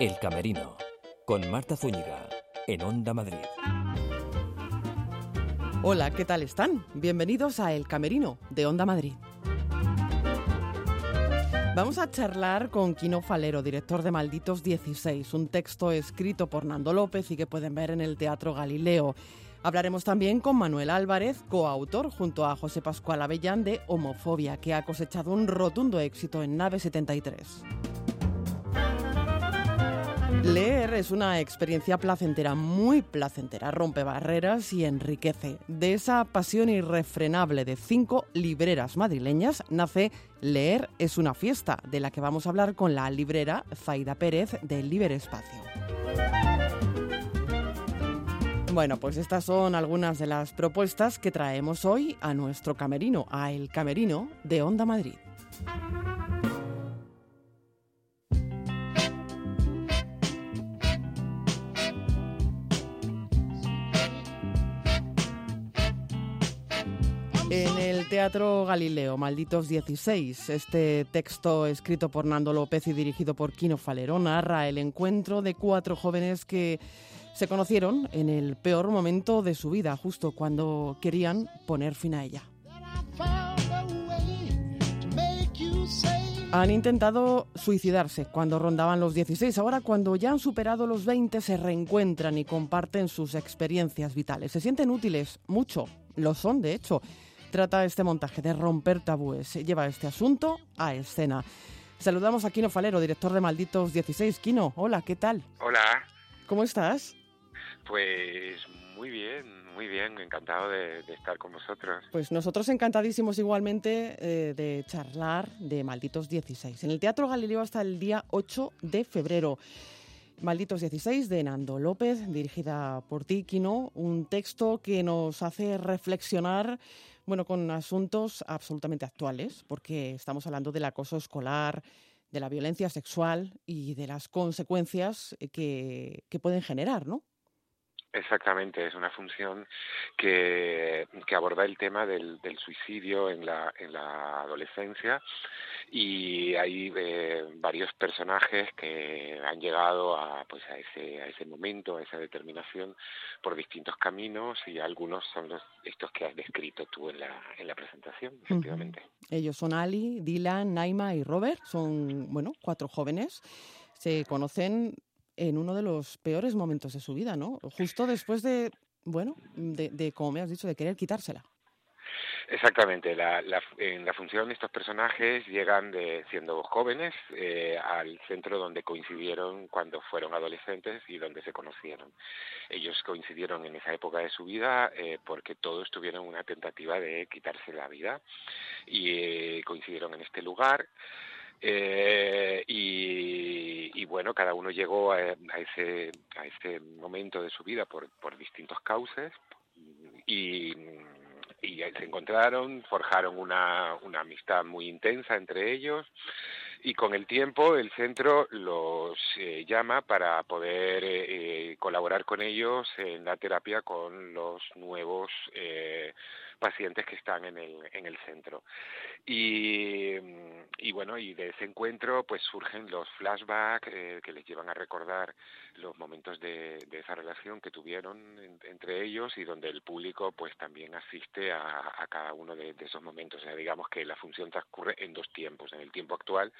El Camerino, con Marta Zúñiga, en Onda Madrid. Hola, ¿qué tal están? Bienvenidos a El Camerino de Onda Madrid. Vamos a charlar con Quino Falero, director de Malditos 16, un texto escrito por Nando López y que pueden ver en el Teatro Galileo. Hablaremos también con Manuel Álvarez, coautor junto a José Pascual Avellán de Homofobia, que ha cosechado un rotundo éxito en Nave 73. Leer es una experiencia placentera, muy placentera, rompe barreras y enriquece. De esa pasión irrefrenable de cinco libreras madrileñas nace Leer es una fiesta, de la que vamos a hablar con la librera Zaida Pérez del Libre Espacio. Bueno, pues estas son algunas de las propuestas que traemos hoy a nuestro camerino, a El Camerino de Onda Madrid. En el Teatro Galileo, Malditos 16, este texto escrito por Nando López y dirigido por Quino Falero narra el encuentro de cuatro jóvenes que se conocieron en el peor momento de su vida, justo cuando querían poner fin a ella. Han intentado suicidarse cuando rondaban los 16. Ahora, cuando ya han superado los 20, se reencuentran y comparten sus experiencias vitales. Se sienten útiles, mucho, lo son, de hecho trata este montaje de romper tabúes. Lleva este asunto a escena. Saludamos a Kino Falero, director de Malditos 16. Kino, hola, ¿qué tal? Hola. ¿Cómo estás? Pues muy bien, muy bien, encantado de, estar con vosotros. Pues nosotros encantadísimos igualmente eh, de charlar de Malditos 16. En el Teatro Galileo hasta el día 8 de febrero. Malditos 16 de Nando López, dirigida por ti, Kino, un texto que nos hace reflexionar bueno, con asuntos absolutamente actuales, porque estamos hablando del acoso escolar, de la violencia sexual y de las consecuencias que, que pueden generar, ¿no? Exactamente, es una función que, que aborda el tema del, del, suicidio en la, en la adolescencia y hay eh, varios personajes que han llegado a, pues a, ese, a ese momento, a esa determinación por distintos caminos y algunos son los, estos que has descrito tú en la, en la presentación, efectivamente. Ellos son Ali, Dylan, Naima y Robert, son, bueno, cuatro jóvenes se conocen en uno de los peores momentos de su vida, ¿no? Justo después de, bueno, de, de como me has dicho, de querer quitársela. Exactamente, la, la, en la función estos personajes llegan de siendo jóvenes eh, al centro donde coincidieron cuando fueron adolescentes y donde se conocieron. Ellos coincidieron en esa época de su vida eh, porque todos tuvieron una tentativa de quitarse la vida y eh, coincidieron en este lugar. Eh, y, bueno, cada uno llegó a, ese, momento de su vida por, por distintos cauces y, se encontraron, forjaron una, amistad muy intensa entre ellos y con el tiempo el centro los eh, llama para poder eh, colaborar con ellos en la terapia con los nuevos pacientes que están en el, en el centro. Y, y bueno, y de ese encuentro pues surgen los flashbacks eh, que les llevan a recordar los momentos de, de esa relación que tuvieron en, entre ellos y donde el público pues también asiste a, a cada uno de, de, esos momentos. O sea, digamos que la función transcurre en dos tiempos, en el tiempo actual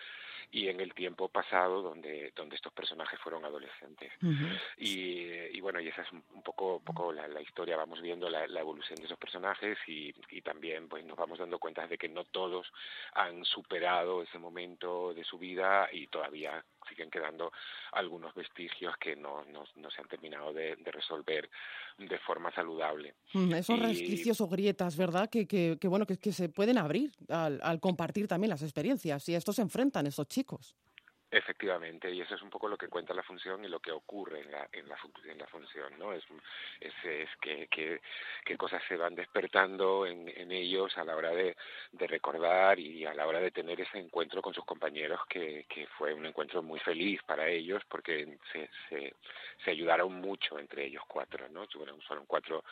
y en el tiempo pasado donde, donde estos personajes fueron adolescentes. Uh -huh. y, y, bueno, y esa es un, poco, un poco la, la, historia, vamos viendo la, la evolución de esos personajes y, y, también pues nos vamos dando cuenta de que no todos han superado ese momento de su vida y todavía siguen quedando algunos vestigios que no, no, no se han terminado de, de, resolver de forma saludable. Mm, esos y... resquicios o grietas, ¿verdad? Que, que, que bueno, que, que, se pueden abrir al, al compartir también las experiencias y a esto se enfrentan estos chicos. Efectivamente, y eso es un poco lo que cuenta la función y lo que ocurre en la, en la, en la función, ¿no? Es, es, es que, que, que, cosas se van despertando en, en ellos a la hora de, de, recordar y a la hora de tener ese encuentro con sus compañeros, que, que fue un encuentro muy feliz para ellos porque se, se, se ayudaron mucho entre ellos cuatro, ¿no? Fueron, cuatro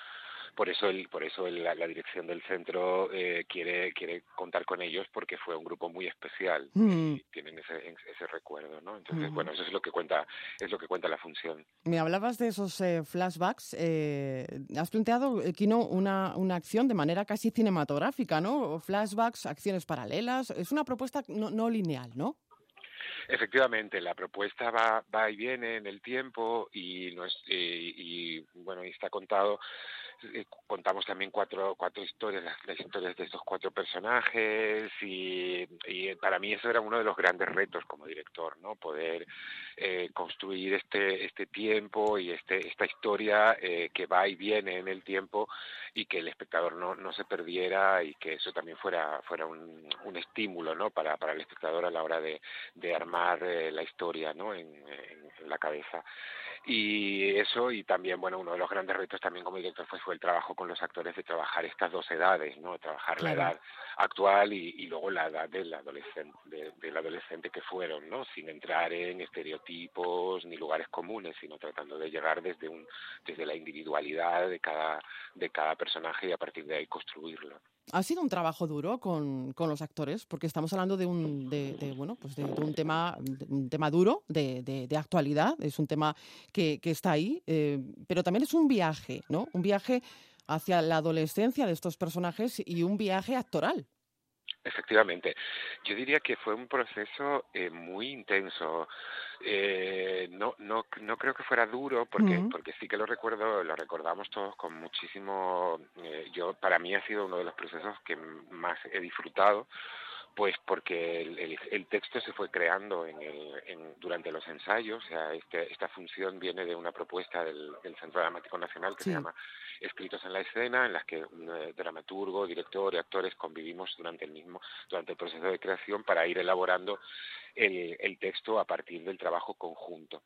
por eso el, por eso la, dirección del centro eh, quiere quiere contar con ellos porque fue un grupo muy especial mm. y tienen ese, ese recuerdo no entonces bueno eso es lo que cuenta es lo que cuenta la función. Me hablabas de esos eh, flashbacks eh, has planteado Kino una una acción de manera casi cinematográfica no flashbacks acciones paralelas es una propuesta no, no lineal no Efectivamente, la propuesta va, va y viene en el tiempo y, no es, y, y bueno, y está contado eh, contamos también cuatro, cuatro historias, las, historias de estos cuatro personajes y, para mí eso era uno de los grandes retos como director, ¿no? Poder eh, construir este, este tiempo y este, esta historia eh, que va y viene en el tiempo y que el espectador no, no se perdiera y que eso también fuera, fuera un, un estímulo, ¿no? Para, para el espectador a la hora de, de armar la historia, ¿no? en, en la cabeza y eso y también bueno uno de los grandes retos también como director fue, fue el trabajo con los actores de trabajar estas dos edades no trabajar la edad actual y, y, luego la edad del adolescente del adolescente que fueron no sin entrar en estereotipos ni lugares comunes sino tratando de llegar desde un desde la individualidad de cada de cada personaje y a partir de ahí construirlo ha sido un trabajo duro con, con los actores, porque estamos hablando de un, de, bueno, pues de, un, tema, un tema duro, de, de, actualidad, es un tema que, que está ahí, eh, pero también es un viaje, ¿no? Un viaje hacia la adolescencia de estos personajes y un viaje actoral. Efectivamente. Yo diría que fue un proceso eh, muy intenso. Eh, no, no, no creo que fuera duro porque, porque sí que lo recuerdo, lo recordamos todos con muchísimo. Eh, yo para mí ha sido uno de los procesos que más he disfrutado pues porque el, el, texto se fue creando en el, en, durante los ensayos, o sea, este, esta función viene de una propuesta del, del Centro Dramático Nacional que se llama Escritos en la Escena, en las que un eh, dramaturgo, director y actores convivimos durante el mismo, durante el proceso de creación para ir elaborando el, el texto a partir del trabajo conjunto.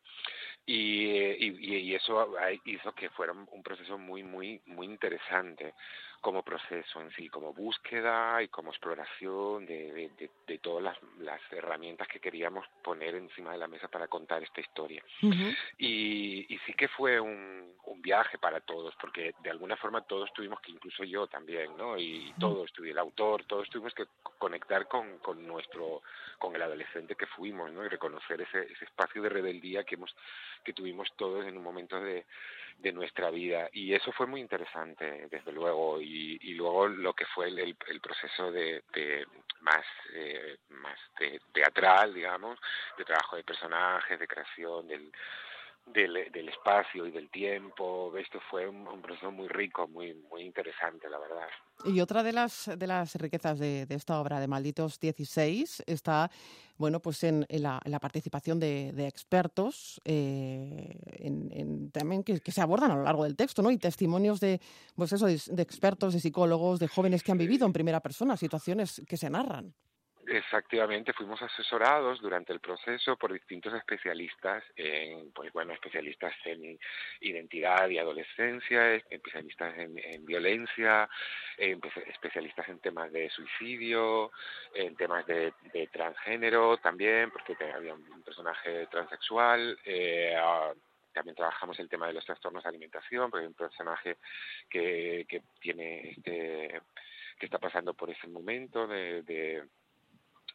Y, y, y eso hizo que fuera un proceso muy, muy, muy interesante como proceso en sí, como búsqueda y como exploración de, de, de, todas las, las, herramientas que queríamos poner encima de la mesa para contar esta historia. y, y, sí que fue un, un, viaje para todos, porque de alguna forma todos tuvimos que, incluso yo también, ¿no? Y todos, el autor, todos tuvimos que conectar con, con nuestro, con el adolescente que fuimos, ¿no? Y reconocer ese, ese espacio de rebeldía que hemos, que tuvimos todos en un momento de, de nuestra vida. Y eso fue muy interesante, desde luego. Y, y luego lo que fue el, el, proceso de, de más, eh, más de, teatral, digamos, de trabajo de personajes, de creación del del, del, espacio y del tiempo. Esto fue un, un, proceso muy rico, muy, muy interesante, la verdad. Y otra de las, de las riquezas de, de esta obra de Malditos 16 está bueno, pues en, en, la, en la, participación de, de expertos eh, en, también que, que, se abordan a lo largo del texto, ¿no? Y testimonios de, pues eso, de, de expertos, de psicólogos, de jóvenes que han vivido en primera persona situaciones que se narran. Efectivamente, fuimos asesorados durante el proceso por distintos especialistas en, pues bueno, especialistas en identidad y adolescencia, especialistas en, en violencia, en, especialistas en temas de suicidio, en temas de, transgénero también, porque había un personaje transexual. Eh, también trabajamos el tema de los trastornos de alimentación, porque hay un personaje que, que tiene este que está pasando por ese momento de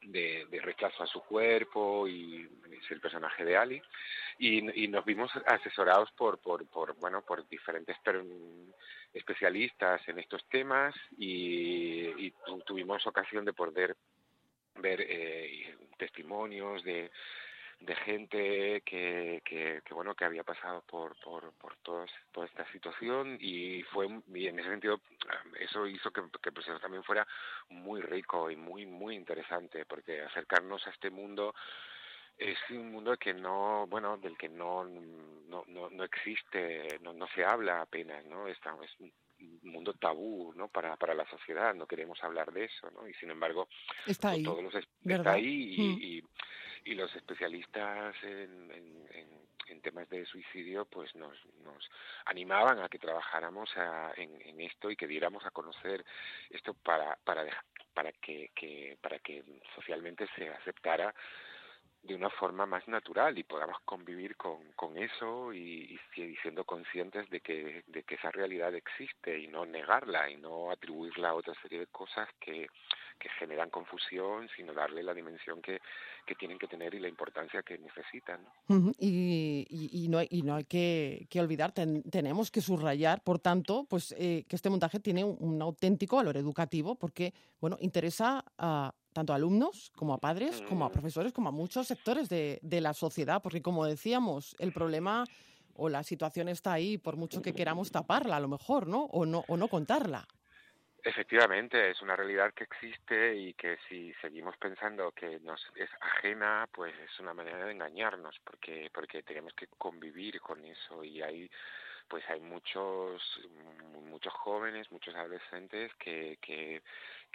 de, de, rechazo a su cuerpo y es el personaje de Ali. Y, nos vimos asesorados por, por, bueno por diferentes especialistas en estos temas y, y tuvimos ocasión de poder ver eh, testimonios de de gente que, que, que, bueno que había pasado por por por toda esta situación y fue y en ese sentido eso hizo que, que el proceso también fuera muy rico y muy muy interesante porque acercarnos a este mundo es un mundo que no bueno del que no no no, no existe no no se habla apenas no Está, es un mundo tabú no para para la sociedad no queremos hablar de eso no y sin embargo está ahí todos los, está ahí y, mm. y y los especialistas en, en, temas de suicidio pues nos, animaban a que trabajáramos a, en, esto y que diéramos a conocer esto para para para que, que para que socialmente se aceptara de una forma más natural y podamos convivir con, con eso y, y, siendo conscientes de que, de que esa realidad existe y no negarla y no atribuirla a otra serie de cosas que, que generan confusión, sino darle la dimensión que, que tienen que tener y la importancia que necesitan. y, y, no hay, y no hay que, que olvidar, tenemos que subrayar, por tanto, pues eh, que este montaje tiene un, un, auténtico valor educativo porque, bueno, interesa a tanto a alumnos como a padres, como a mm. profesores, como a muchos sectores de, de la sociedad, porque como decíamos, el problema o la situación está ahí por mucho que queramos taparla a lo mejor, ¿no? O no, o no contarla. Efectivamente, es una realidad que existe y que si seguimos pensando que nos es ajena, pues es una manera de engañarnos, porque porque tenemos que convivir con eso. Y hay pues hay muchos muchos jóvenes, muchos adolescentes que que,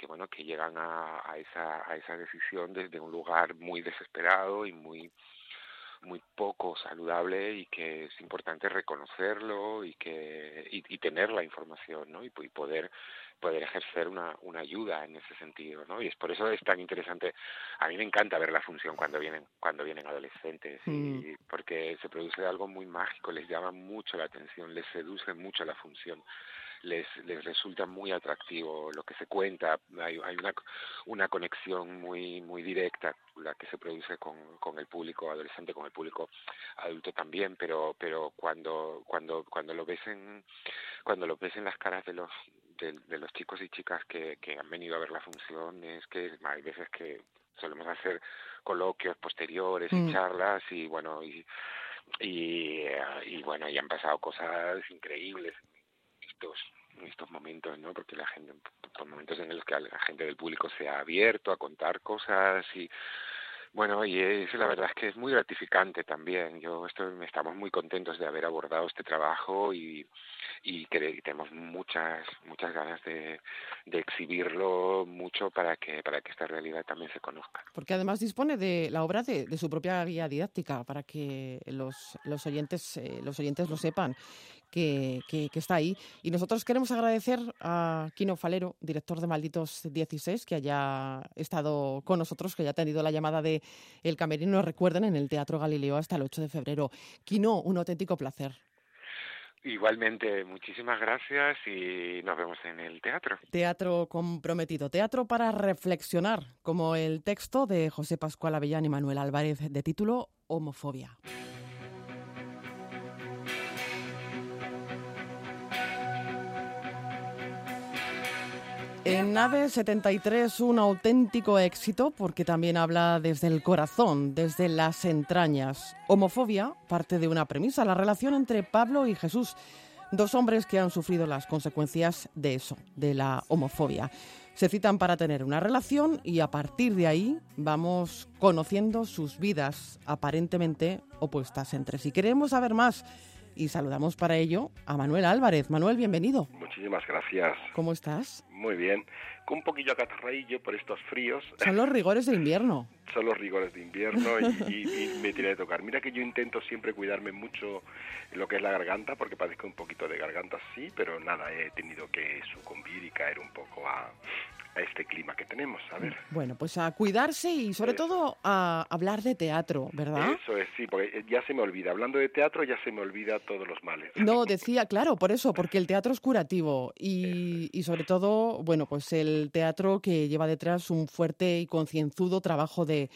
bueno que llegan a, a esa a esa decisión desde un lugar muy desesperado y muy muy poco saludable y que es importante reconocerlo y que y, y tener la información no y, y poder poder ejercer una, una ayuda en ese sentido, ¿no? Y es por eso es tan interesante. A mí me encanta ver la función cuando vienen cuando vienen adolescentes, y, mm. porque se produce algo muy mágico, les llama mucho la atención, les seduce mucho la función les, les resulta muy atractivo lo que se cuenta, hay, hay una, una conexión muy, muy directa la que se produce con, con el público adolescente, con el público adulto también, pero, pero cuando, cuando, cuando lo ves en, cuando lo ves en las caras de los, de, los chicos y chicas que, que han venido a ver la función es que hay veces que solemos hacer coloquios posteriores y mm. charlas y bueno y, y, y bueno y han pasado cosas increíbles estos en estos momentos no porque la gente por momentos en los que la gente del público se ha abierto a contar cosas y bueno, y es, la verdad es que es muy gratificante también. Yo estoy, estamos muy contentos de haber abordado este trabajo y, y que tenemos muchas muchas ganas de, exhibirlo mucho para que para que esta realidad también se conozca. Porque además dispone de la obra de, de su propia guía didáctica para que los, los oyentes eh, los oyentes lo sepan que, que, está ahí. Y nosotros queremos agradecer a Kino Falero, director de Malditos 16, que haya estado con nosotros, que haya tenido la llamada de El Camerino, recuerden, en el Teatro Galileo hasta el 8 de febrero. Kino, un auténtico placer. Igualmente, muchísimas gracias y nos vemos en el teatro. Teatro comprometido, teatro para reflexionar, como el texto de José Pascual Avellán y Manuel Álvarez de título Homofobia. En Nave 73 un auténtico éxito porque también habla desde el corazón, desde las entrañas. Homofobia parte de una premisa, la relación entre Pablo y Jesús, dos hombres que han sufrido las consecuencias de eso, de la homofobia. Se citan para tener una relación y a partir de ahí vamos conociendo sus vidas aparentemente opuestas entre sí. Queremos saber más y saludamos para ello a Manuel Álvarez. Manuel, bienvenido. Muchísimas gracias. ¿Cómo estás? Muy bien. Con un poquillo acatarraillo por estos fríos. Son los rigores de invierno. Son los rigores de invierno y, me tiene que tocar. Mira que yo intento siempre cuidarme mucho lo que es la garganta, porque padezco un poquito de garganta, sí, pero nada, he tenido que sucumbir y caer un poco a, a este clima que tenemos. A ver. Bueno, pues a cuidarse y sobre todo a hablar de teatro, ¿verdad? Eso es, sí, porque ya se me olvida. Hablando de teatro ya se me olvida todos los males. No, decía, claro, por eso, porque el teatro es curativo y, y sobre todo, bueno, pues el teatro que lleva detrás un fuerte y concienzudo trabajo de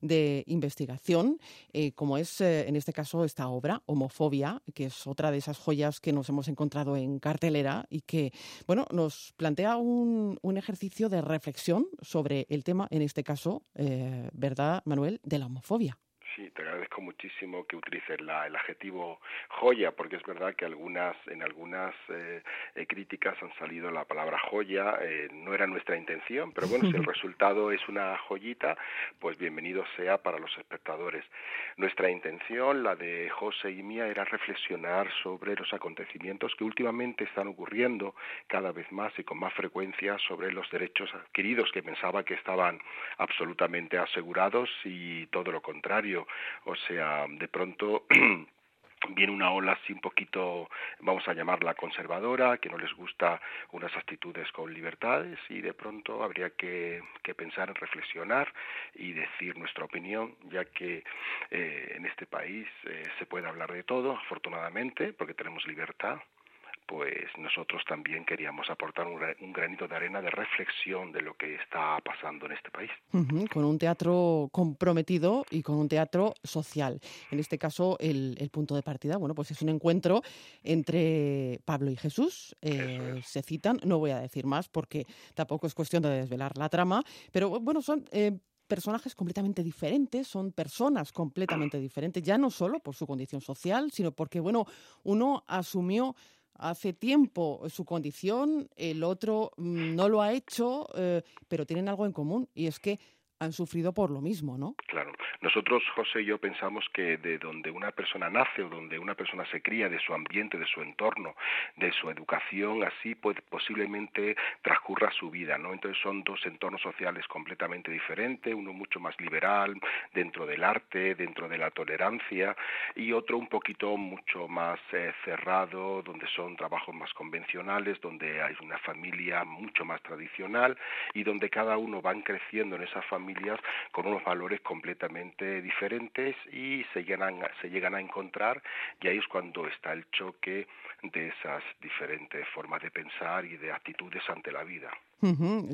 de investigación, eh, como es eh, en este caso esta obra, Homofobia, que es otra de esas joyas que nos hemos encontrado en cartelera y que, bueno, nos plantea un, un ejercicio de reflexión sobre el tema, en este caso, eh, ¿verdad, Manuel?, de la homofobia. Sí, te agradezco muchísimo que utilices la, el adjetivo joya, porque es verdad que algunas, en algunas eh, eh, críticas han salido la palabra joya, eh, no era nuestra intención, pero bueno, si el resultado es una joyita, pues bienvenido sea para los espectadores. Nuestra intención, la de José y mía, era reflexionar sobre los acontecimientos que últimamente están ocurriendo cada vez más y con más frecuencia sobre los derechos adquiridos que pensaba que estaban absolutamente asegurados y todo lo contrario o sea, de pronto viene una ola así un poquito, vamos a llamarla conservadora, que no les gusta unas actitudes con libertades y de pronto habría que, pensar en reflexionar y decir nuestra opinión, ya que eh, en este país eh, se puede hablar de todo, afortunadamente, porque tenemos libertad pues nosotros también queríamos aportar un, granito de arena de reflexión de lo que está pasando en este país. con un teatro comprometido y con un teatro social. En este caso, el, punto de partida, bueno, pues es un encuentro entre Pablo y Jesús. Eh, se citan, no voy a decir más porque tampoco es cuestión de desvelar la trama, pero bueno, son... Eh, personajes completamente diferentes, son personas completamente diferentes, ya no solo por su condición social, sino porque, bueno, uno asumió hace tiempo su condición, el otro mm, no lo ha hecho, eh, pero tienen algo en común y es que han sufrido por lo mismo, ¿no? Claro. Nosotros, José y yo, pensamos que de donde una persona nace o donde una persona se cría, de su ambiente, de su entorno, de su educación, así pues, posiblemente transcurra su vida, ¿no? Entonces son dos entornos sociales completamente diferentes, uno mucho más liberal, dentro del arte, dentro de la tolerancia, y otro un poquito mucho más eh, cerrado, donde son trabajos más convencionales, donde hay una familia mucho más tradicional y donde cada uno van creciendo en esa familia con unos valores completamente diferentes y se llegan, se llegan a encontrar. Y ahí es cuando está el choque de esas diferentes formas de pensar y de actitudes ante la vida.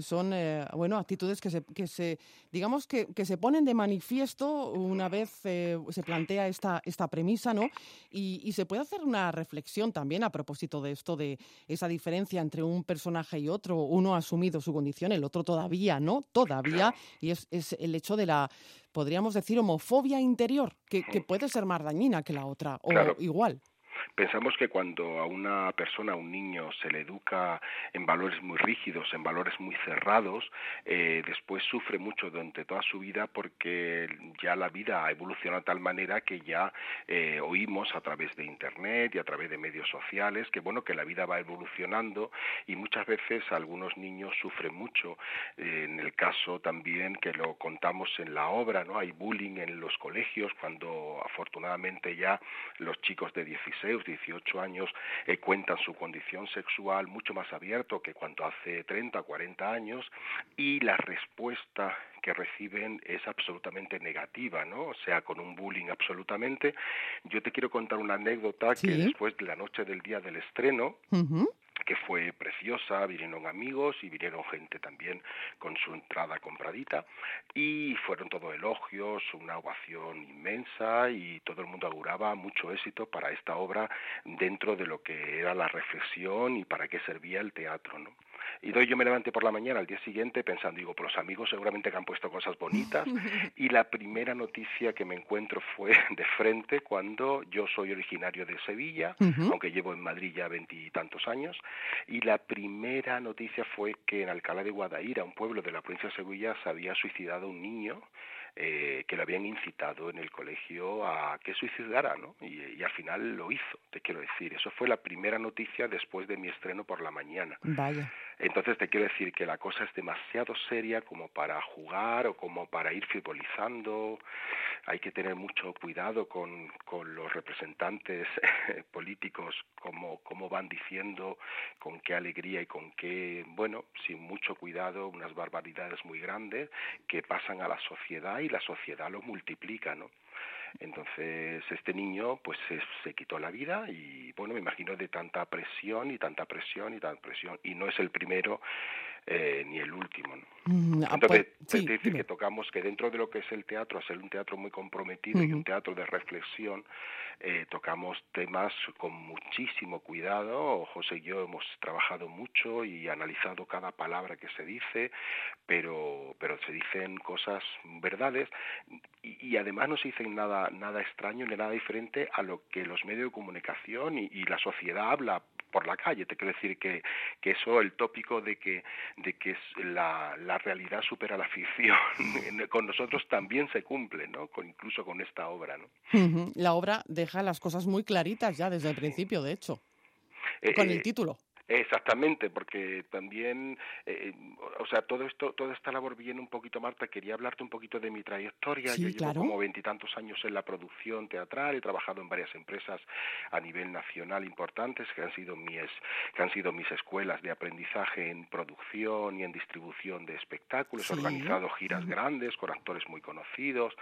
Son, eh, bueno, actitudes que se, que se digamos, que, que, se ponen de manifiesto una vez eh, se plantea esta, esta premisa, ¿no? Y, y, se puede hacer una reflexión también a propósito de esto, de esa diferencia entre un personaje y otro. Uno ha asumido su condición, el otro todavía no, todavía, y es, es el hecho de la, podríamos decir, homofobia interior, que, que puede ser más dañina que la otra, o igual. Pensamos que cuando a una persona, a un niño, se le educa en valores muy rígidos, en valores muy cerrados, eh, después sufre mucho durante toda su vida porque ya la vida ha evolucionado de tal manera que ya eh, oímos a través de Internet y a través de medios sociales que bueno que la vida va evolucionando y muchas veces algunos niños sufren mucho. En el caso también que lo contamos en la obra, no hay bullying en los colegios cuando afortunadamente ya los chicos de 16 18 años eh, cuentan su condición sexual mucho más abierto que cuando hace 30 o 40 años y la respuesta que reciben es absolutamente negativa, ¿no? O sea, con un bullying absolutamente. Yo te quiero contar una anécdota que después de la noche del día del estreno, que fue preciosa, vinieron amigos y vinieron gente también con su entrada compradita y fueron todos elogios, una ovación inmensa y todo el mundo auguraba mucho éxito para esta obra dentro de lo que era la reflexión y para qué servía el teatro, ¿no? Y doy yo me levanté por la mañana al día siguiente pensando, digo, por los amigos seguramente que han puesto cosas bonitas. y la primera noticia que me encuentro fue de frente cuando yo soy originario de Sevilla, aunque llevo en Madrid ya veintitantos años. Y la primera noticia fue que en Alcalá de Guadaira, un pueblo de la provincia de Sevilla, se había suicidado un niño eh, que lo habían incitado en el colegio a que suicidara, ¿no? Y, al final lo hizo, te quiero decir. Eso fue la primera noticia después de mi estreno por la mañana. Vaya. Entonces te quiero decir que la cosa es demasiado seria como para jugar o como para ir futbolizando. Hay que tener mucho cuidado con, con los representantes políticos, como, como van diciendo, con qué alegría y con qué, bueno, sin mucho cuidado, unas barbaridades muy grandes que pasan a la sociedad y la sociedad lo multiplica, ¿no? Entonces este niño pues se, quitó la vida y bueno, me imagino de tanta presión y tanta presión y tanta presión. Y no es el primero eh, ni el último. ¿no? Mm, ah, Entonces, pues, es decir que tocamos que dentro de lo que es el teatro, ser un teatro muy comprometido y un teatro de reflexión, eh, tocamos temas con muchísimo cuidado. José y yo hemos trabajado mucho y analizado cada palabra que se dice, pero, pero se dicen cosas verdades y, además no se dicen nada, nada extraño ni nada diferente a lo que los medios de comunicación y, la sociedad habla por la calle. Te quiero decir que, que eso, el tópico de que, de que la, la realidad supera la ficción, con nosotros también se cumple, ¿no? Con, incluso con esta obra, ¿no? La obra deja las cosas muy claritas ya desde el principio, de hecho, con el eh, título. Exactamente, porque también, eh, o sea, todo esto, toda esta labor viene un poquito, Marta, quería hablarte un poquito de mi trayectoria. Sí, Yo llevo claro. como veintitantos años en la producción teatral, he trabajado en varias empresas a nivel nacional importantes que han sido mis, que han sido mis escuelas de aprendizaje en producción y en distribución de espectáculos, Sí. he organizado giras grandes con actores muy conocidos,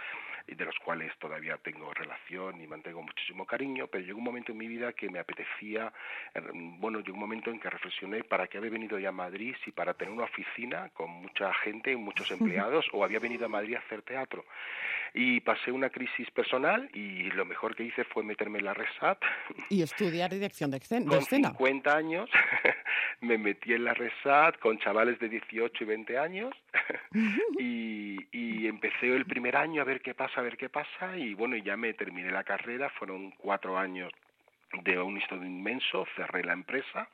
y de los cuales todavía tengo relación y mantengo muchísimo cariño, pero llegó un momento en mi vida que me apetecía, eh, bueno, llegó un momento en que reflexioné para qué había venido ya a Madrid, si para tener una oficina con mucha gente y muchos empleados, o había venido a Madrid a hacer teatro. Y pasé una crisis personal y lo mejor que hice fue meterme en la RESAT. Y estudiar dirección de escena. Con escena. 50 años me metí en la RESAT con chavales de 18 y 20 años y, y empecé el primer año a ver qué pasa, a ver qué pasa y bueno, ya me terminé la carrera, fueron cuatro años de un estudio inmenso, cerré la empresa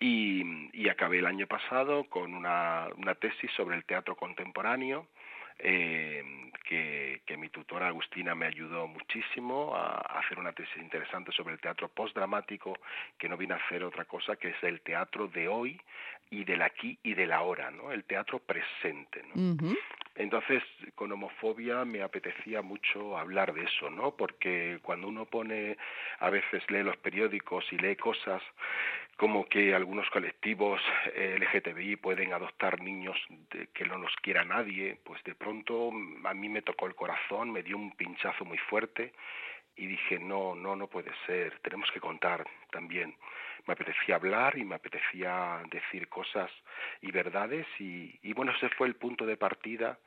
y, y acabé el año pasado con una, una tesis sobre el teatro contemporáneo eh, que, que mi tutora Agustina me ayudó muchísimo a, a hacer una tesis interesante sobre el teatro postdramático que no viene a hacer otra cosa que es el teatro de hoy y del aquí y del ahora, ¿no? El teatro presente. Entonces, con homofobia me apetecía mucho hablar de eso, ¿no? Porque cuando uno pone, a veces lee los periódicos y lee cosas como que algunos colectivos eh, LGTBI pueden adoptar niños de, que no los quiera nadie, pues de pronto mm, a mí me tocó el corazón, me dio un pinchazo muy fuerte y dije, no, no, no puede ser, tenemos que contar también. Me apetecía hablar y me apetecía decir cosas y verdades y, y bueno, ese fue el punto de partida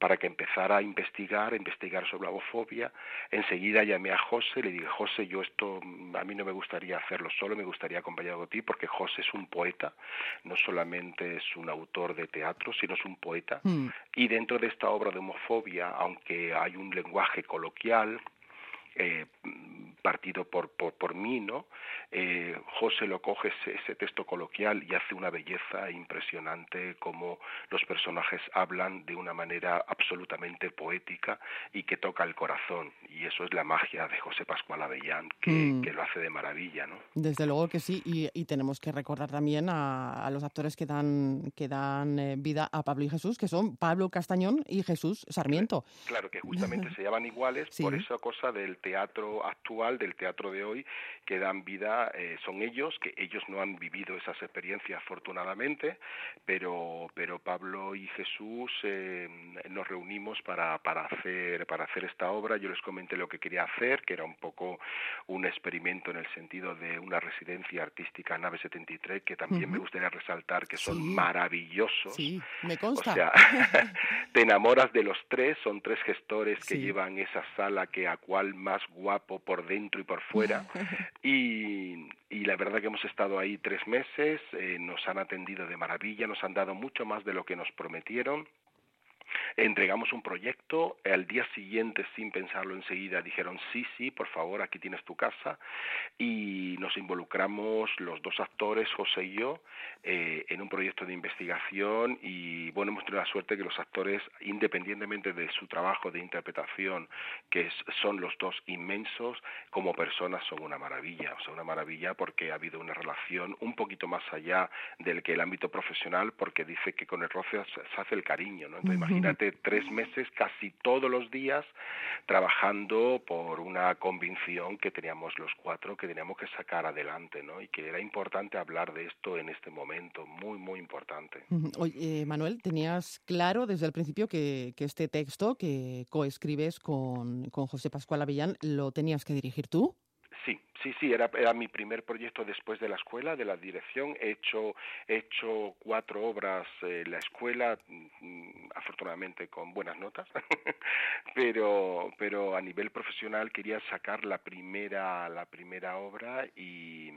para que empezara a investigar, a investigar sobre la homofobia. Enseguida llamé a José, le dije, José, yo esto mm, a mí no me gustaría hacerlo solo, me gustaría acompañado de ti, porque José es un poeta, no solamente es un autor de teatro, sino es un poeta. Mm. Y dentro de esta obra de homofobia, aunque hay un lenguaje coloquial, eh, partido por, por, por mí, ¿no? Eh, José lo coge ese, ese, texto coloquial y hace una belleza impresionante como los personajes hablan de una manera absolutamente poética y que toca el corazón. Y eso es la magia de José Pascual Avellán, que, mm. que lo hace de maravilla, ¿no? Desde luego que sí, y, y tenemos que recordar también a, a, los actores que dan, que dan eh, vida a Pablo y Jesús, que son Pablo Castañón y Jesús Sarmiento. Claro, que justamente se llaman iguales sí. por esa cosa del teatro actual, del teatro de hoy, que dan vida, eh, son ellos, que ellos no han vivido esas experiencias afortunadamente, pero, pero Pablo y Jesús eh, nos reunimos para, para, hacer, para hacer esta obra. Yo les comenté lo que quería hacer, que era un poco un experimento en el sentido de una residencia artística Nave 73, que también uh -huh. me gustaría resaltar que son sí. maravillosos. Sí, me consta. O sea, te enamoras de los tres, son tres gestores que sí. llevan esa sala que a cual más guapo por dentro y por fuera. y, y, la verdad que hemos estado ahí tres meses, eh, nos han atendido de maravilla, nos han dado mucho más de lo que nos prometieron. Entregamos un proyecto, al día siguiente, sin pensarlo enseguida, dijeron sí, sí, por favor, aquí tienes tu casa, y nos involucramos los dos actores, José y yo, eh, en un proyecto de investigación, y bueno, hemos tenido la suerte que los actores, independientemente de su trabajo de interpretación, que son los dos inmensos, como personas son una maravilla, o sea, una maravilla porque ha habido una relación un poquito más allá del que el ámbito profesional, porque dice que con el roce se hace el cariño, ¿no? Entonces, imagínate tres meses casi todos los días trabajando por una convicción que teníamos los cuatro que teníamos que sacar adelante, ¿no? Y que era importante hablar de esto en este momento, muy, muy importante. Oye, eh, Manuel, ¿tenías claro desde el principio que, este texto que coescribes con, con José Pascual Avellán lo tenías que dirigir tú? Sí, sí, sí, era, era mi primer proyecto después de la escuela, de la dirección. He hecho, he hecho cuatro obras en la escuela, afortunadamente con buenas notas, pero, pero a nivel profesional quería sacar la primera, la primera obra y,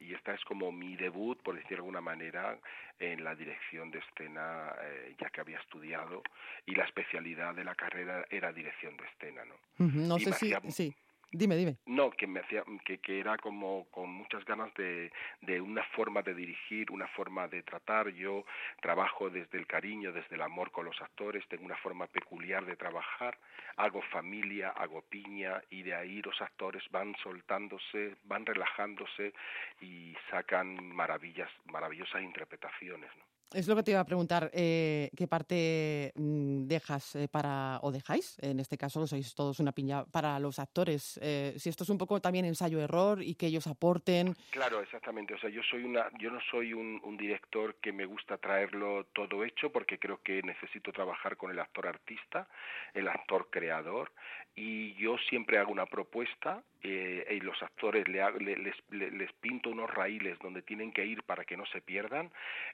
y esta es como mi debut, por decir de alguna manera, en la dirección de escena, eh, ya que había estudiado y la especialidad de la carrera era dirección de escena, ¿no? Uh -huh. No y sé si... Sí. Dime, dime. No, que me hacía, que, que era como con muchas ganas de, de una forma de dirigir, una forma de tratar. Yo trabajo desde el cariño, desde el amor con los actores, tengo una forma peculiar de trabajar, hago familia, hago piña y de ahí los actores van soltándose, van relajándose y sacan maravillas, maravillosas interpretaciones, ¿no? Es lo que te iba a preguntar, eh, ¿qué parte mm, dejas eh, para, o dejáis, en este caso sois todos una piña, para los actores? Eh, si esto es un poco también ensayo-error y que ellos aporten. Claro, exactamente. O sea, yo soy una, yo no soy un, un director que me gusta traerlo todo hecho porque creo que necesito trabajar con el actor artista, el actor creador, y yo siempre hago una propuesta eh, y los actores le, les, le- les pinto unos raíles donde tienen que ir para que no se pierdan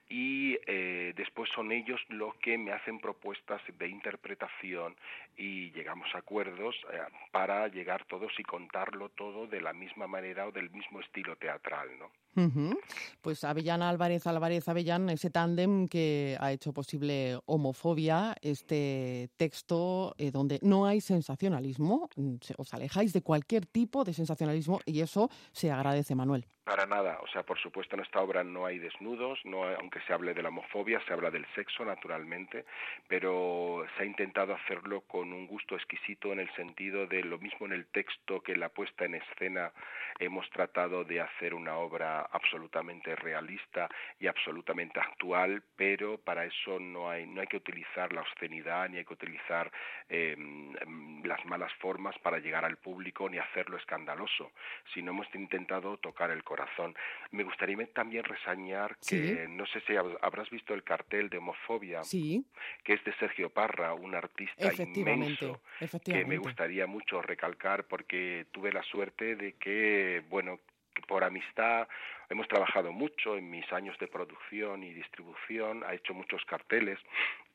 y eh, después son ellos los que me hacen propuestas de interpretación y llegamos a acuerdos eh, para llegar todos y contarlo todo de la misma manera o del mismo estilo teatral, ¿no? Ujú. Pues Avellana Álvarez Álvarez Avellán, ese tándem que ha hecho posible Homofobia, este texto eh, donde no hay sensacionalismo, mm, os alejáis de cualquier tipo de sensacionalismo y eso se agradece, Manuel. Para nada, o sea, por supuesto en esta obra no hay desnudos, no aunque se hable de la homofobia, se habla del sexo naturalmente, pero se ha intentado hacerlo con un gusto exquisito en el sentido de lo mismo en el texto que en la puesta en escena hemos tratado de hacer una obra absolutamente realista y absolutamente actual, pero para eso no hay no hay que utilizar la obscenidad ni hay que utilizar eh, mm, las malas formas para llegar al público ni hacerlo escandaloso, sino hemos intentado tocar el corazón. Me gustaría también resañar que no sé si hab- habrás visto el cartel de homofobia, Sí, que es de Sergio Parra, un artista efectivamente, inmenso que me gustaría mucho recalcar porque tuve la suerte de que, bueno, que por amistad hemos trabajado mucho en mis años de producción y distribución, ha hecho muchos carteles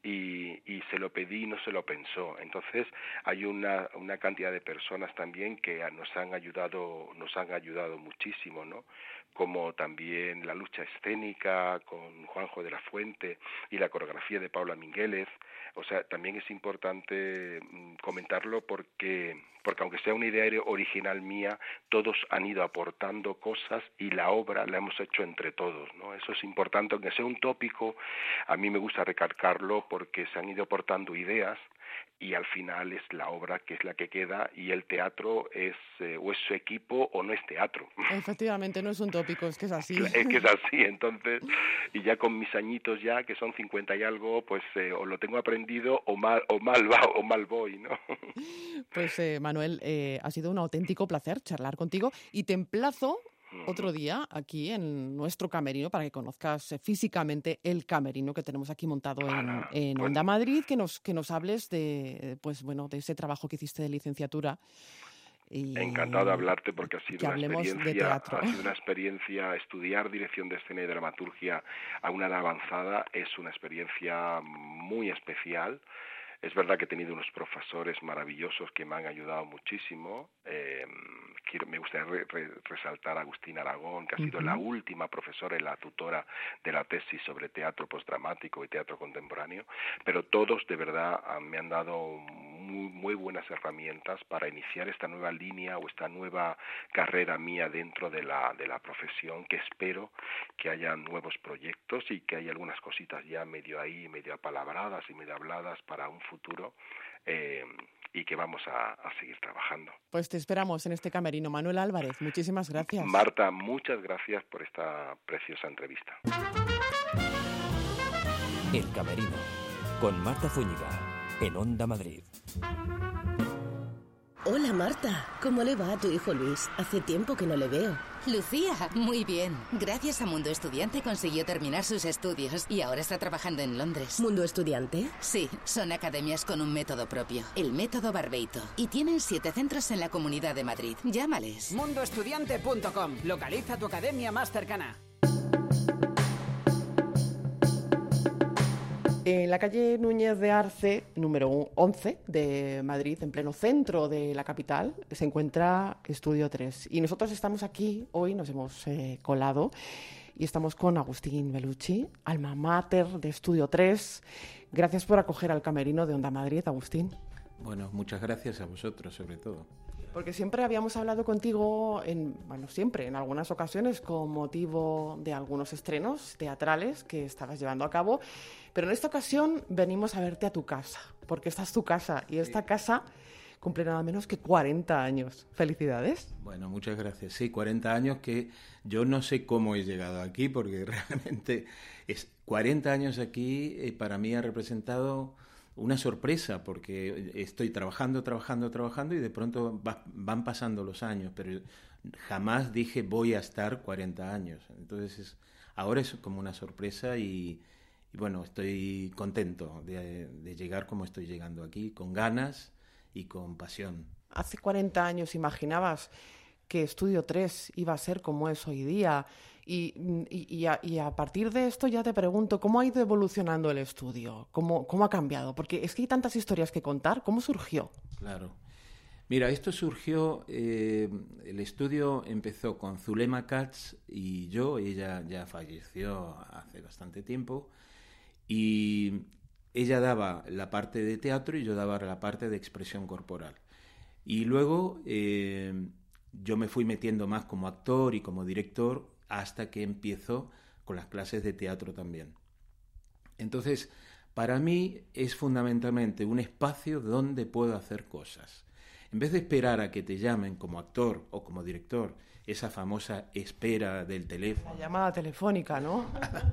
y, y se lo pedí y no se lo pensó. Entonces hay una, una cantidad de personas también que nos han ayudado, nos han ayudado muchísimo, ¿no? Como también la lucha escénica con Juanjo de la Fuente y la coreografía de Paula Minguélez. O sea, también es importante mm, comentarlo porque, porque aunque sea una idea original mía, todos han ido aportando cosas y la obra la hemos hecho entre todos, ¿no? Eso es importante, aunque sea un tópico, a mí me gusta recalcarlo porque se han ido aportando ideas y al final es la obra que es la que queda y el teatro es eh, o es su equipo o no es teatro. Efectivamente, no es un tópico, es que es así. Es que es así, entonces, y ya con mis añitos ya, que son 50 y algo, pues eh, o lo tengo aprendido o mal, o mal va, o mal voy, ¿no? Pues eh, Manuel, eh, ha sido un auténtico placer charlar contigo y te emplazo. Otro día aquí en nuestro camerino para que conozcas eh, físicamente el camerino que tenemos aquí montado en, Ah, en. Onda Madrid, que nos, que nos hables de, pues, bueno, de ese trabajo que hiciste de licenciatura. Y Encantado de hablarte porque ha sido una experiencia, teatro. ha sido una experiencia estudiar dirección de escena y dramaturgia a una edad avanzada es una experiencia muy especial. Es verdad que he tenido unos profesores maravillosos que me han ayudado muchísimo. Eh, quiero, me gustaría re- re- resaltar a Agustín Aragón, que ha sido la última profesora y la tutora de la tesis sobre teatro postdramático y teatro contemporáneo, pero todos de verdad ah, me han dado muy, muy buenas herramientas para iniciar esta nueva línea o esta nueva carrera mía dentro de la, de la profesión, que espero que haya nuevos proyectos y que haya algunas cositas ya medio ahí, medio apalabradas y medio habladas para un futuro eh, y que vamos a, a seguir trabajando. Pues te esperamos en este camerino. Manuel Álvarez, muchísimas gracias. Marta, muchas gracias por esta preciosa entrevista. El Camerino, con Marta Zúñiga, en Onda Madrid. Hola Marta, ¿cómo le va a tu hijo Luis? Hace tiempo que no le veo. Lucía, muy bien. Gracias a Mundo Estudiante consiguió terminar sus estudios y ahora está trabajando en Londres. ¿Mundo estudiante? Sí, son academias con un método propio, el método Barbeito. Y tienen siete centros en la Comunidad de Madrid. Llámales. Mundoestudiante.com. Localiza tu academia más cercana. En la calle Núñez de Arce, número 11 de Madrid, en pleno centro de la capital, se encuentra Estudio 3. Y nosotros estamos aquí, hoy nos hemos eh, colado, y estamos con Agustín Belucci, alma mater de Estudio 3. Gracias por acoger al camerino de Onda Madrid, Agustín. Bueno, muchas gracias a vosotros sobre todo. Porque siempre habíamos hablado contigo, en, bueno, siempre, en algunas ocasiones, con motivo de algunos estrenos teatrales que estabas llevando a cabo, pero en esta ocasión venimos a verte a tu casa, porque esta es tu casa y esta casa cumple nada menos que 40 años. Felicidades. Bueno, muchas gracias. Sí, 40 años que yo no sé cómo he llegado aquí, porque realmente es 40 años aquí eh, para mí ha representado una sorpresa porque estoy trabajando, trabajando, trabajando y de pronto van pasando los años, pero jamás dije voy a estar 40 años. Entonces ahora es como una sorpresa y, bueno, estoy contento de, de, llegar como estoy llegando aquí, con ganas y con pasión. Hace 40 años imaginabas que Estudio 3 iba a ser como es hoy día y, a, partir de esto ya te pregunto, ¿cómo ha ido evolucionando el estudio? ¿Cómo, cómo ha cambiado? Porque es que hay tantas historias que contar. ¿Cómo surgió? Claro. Mira, esto surgió, eh, el estudio empezó con Zulema Katz y yo, ella ya falleció hace bastante tiempo, y ella daba la parte de teatro y yo daba la parte de expresión corporal. Y luego eh, yo me fui metiendo más como actor y como director hasta que empiezo con las clases de teatro también. Entonces, para mí es fundamentalmente un espacio donde puedo hacer cosas. En vez de esperar a que te llamen como actor o como director, esa famosa espera del teléfono. La llamada telefónica, ¿no?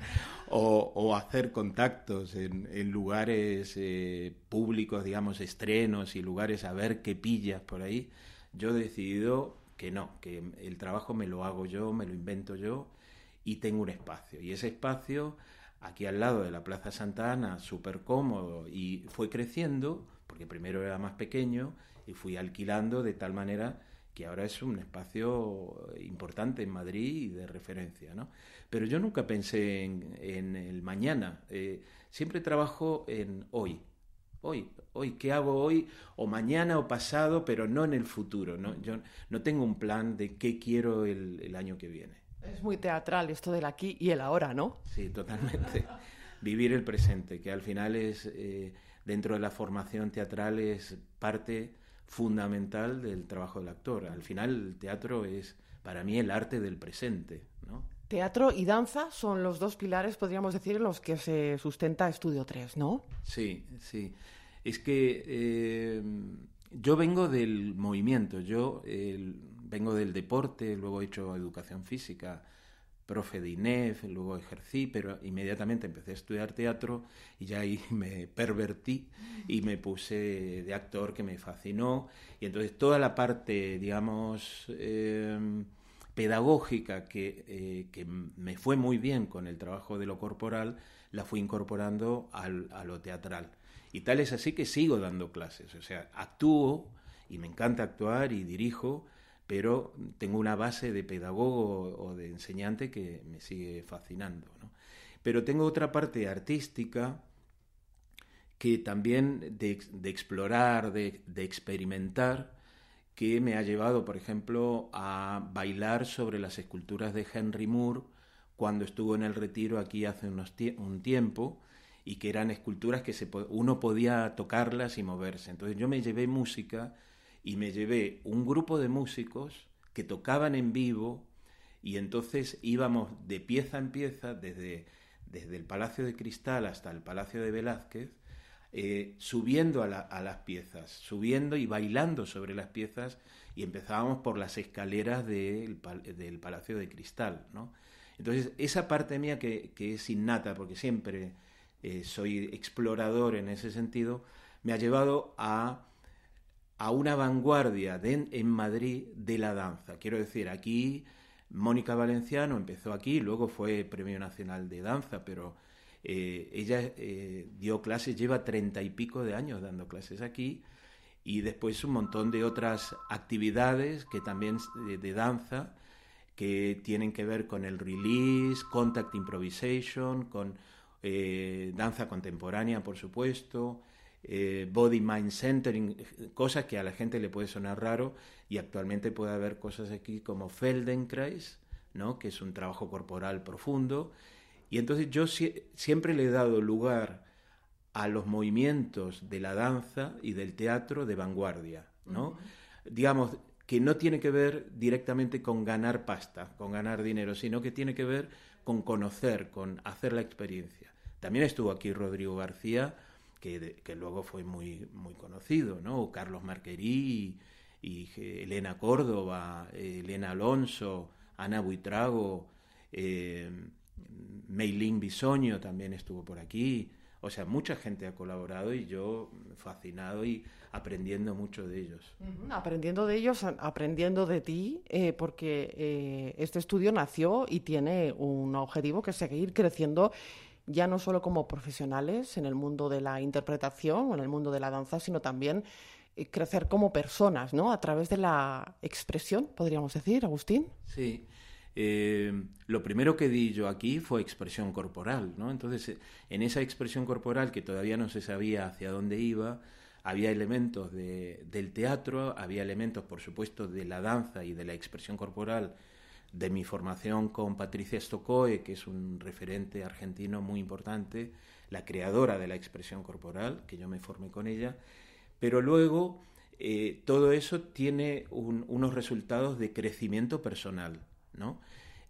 o, hacer contactos en, lugares eh, públicos, digamos, estrenos y lugares a ver qué pillas por ahí, yo he decidido que no, que el trabajo me lo hago yo, me lo invento yo y tengo un espacio. Y ese espacio, aquí al lado de la Plaza Santa Ana, súper cómodo y fue creciendo, porque primero era más pequeño y fui alquilando de tal manera que ahora es un espacio importante en Madrid y de referencia, ¿no? Pero yo nunca pensé en, el mañana, eh, siempre trabajo en hoy, hoy, hoy, ¿qué hago hoy? O mañana o pasado, pero no en el futuro. ¿no? Yo no tengo un plan de qué quiero el, año que viene. Es muy teatral esto del aquí y el ahora, ¿no? Sí, totalmente. Vivir el presente, que al final es, eh, dentro de la formación teatral, es parte fundamental del trabajo del actor. Al final el teatro es, para mí, el arte del presente, ¿no? Teatro y danza son los dos pilares, podríamos decir, en los que se sustenta Estudio 3, ¿no? Sí, sí es que eh, yo vengo del movimiento, yo vengo del deporte, luego he hecho educación física, profe de INEF, luego ejercí, pero inmediatamente empecé a estudiar teatro y ya ahí me pervertí y me puse de actor que me fascinó. Y entonces toda la parte, digamos, eh, pedagógica que, eh, que, me fue muy bien con el trabajo de lo corporal, la fui incorporando al, a lo teatral. Y tal es así que sigo dando clases, o sea, actúo y me encanta actuar y dirijo, pero tengo una base de pedagogo o de enseñante que me sigue fascinando. Pero tengo otra parte artística que también de, explorar, de, de, experimentar, que me ha llevado, por ejemplo, a bailar sobre las esculturas de Henry Moore cuando estuvo en el retiro aquí hace unos un tiempo y que eran esculturas que se, uno podía tocarlas y moverse. Entonces yo me llevé música y me llevé un grupo de músicos que tocaban en vivo y entonces íbamos de pieza en pieza desde, desde el Palacio de Cristal hasta el Palacio de Velázquez, eh, subiendo a, las piezas, subiendo y bailando sobre las piezas y empezábamos por las escaleras del, del Palacio de Cristal. ¿no? Entonces esa parte mía que, que es innata, porque siempre eh, soy explorador en ese sentido, me ha llevado a, a una vanguardia en Madrid de la danza. Quiero decir, aquí Mónica Valenciano empezó aquí, luego fue Premio Nacional de Danza, pero eh, ella eh, dio clases, lleva treinta y pico de años dando clases aquí y después un montón de otras actividades que también de danza que tienen que ver con el release, contact improvisation, con eh, danza contemporánea, por supuesto, eh, body mind centering, cosas que a la gente le puede sonar raro y actualmente puede haber cosas aquí como Feldenkrais, ¿no? que es un trabajo corporal profundo. Y entonces yo siempre le he dado lugar a los movimientos de la danza y del teatro de vanguardia, ¿no? Digamos, que no tiene que ver directamente con ganar pasta, con ganar dinero, sino que tiene que ver con conocer, con hacer la experiencia. También estuvo aquí Rodrigo García, que, luego fue muy, muy conocido, ¿no? Carlos Marquerí y, Elena Córdoba, Elena Alonso, Ana Buitrago, eh, Meilín Bisoño también estuvo por aquí. O sea, mucha gente ha colaborado y yo fascinado y aprendiendo mucho de ellos. Aprendiendo de ellos, aprendiendo de ti, eh, porque eh, este estudio nació y tiene un objetivo que es seguir creciendo ya no solo como profesionales en el mundo de la interpretación o en el mundo de la danza, sino también eh, crecer como personas, ¿no? A través de la expresión, podríamos decir, Agustín. Sí. Eh, lo primero que di yo aquí fue expresión corporal, ¿no? Entonces, en esa expresión corporal que todavía no se sabía hacia dónde iba, había elementos de, del teatro, había elementos, por supuesto, de la danza y de la expresión corporal de mi formación con Patricia Stokoe, que es un referente argentino muy importante, la creadora de la expresión corporal, que yo me formé con ella, pero luego eh, todo eso tiene unos resultados de crecimiento personal. ¿no?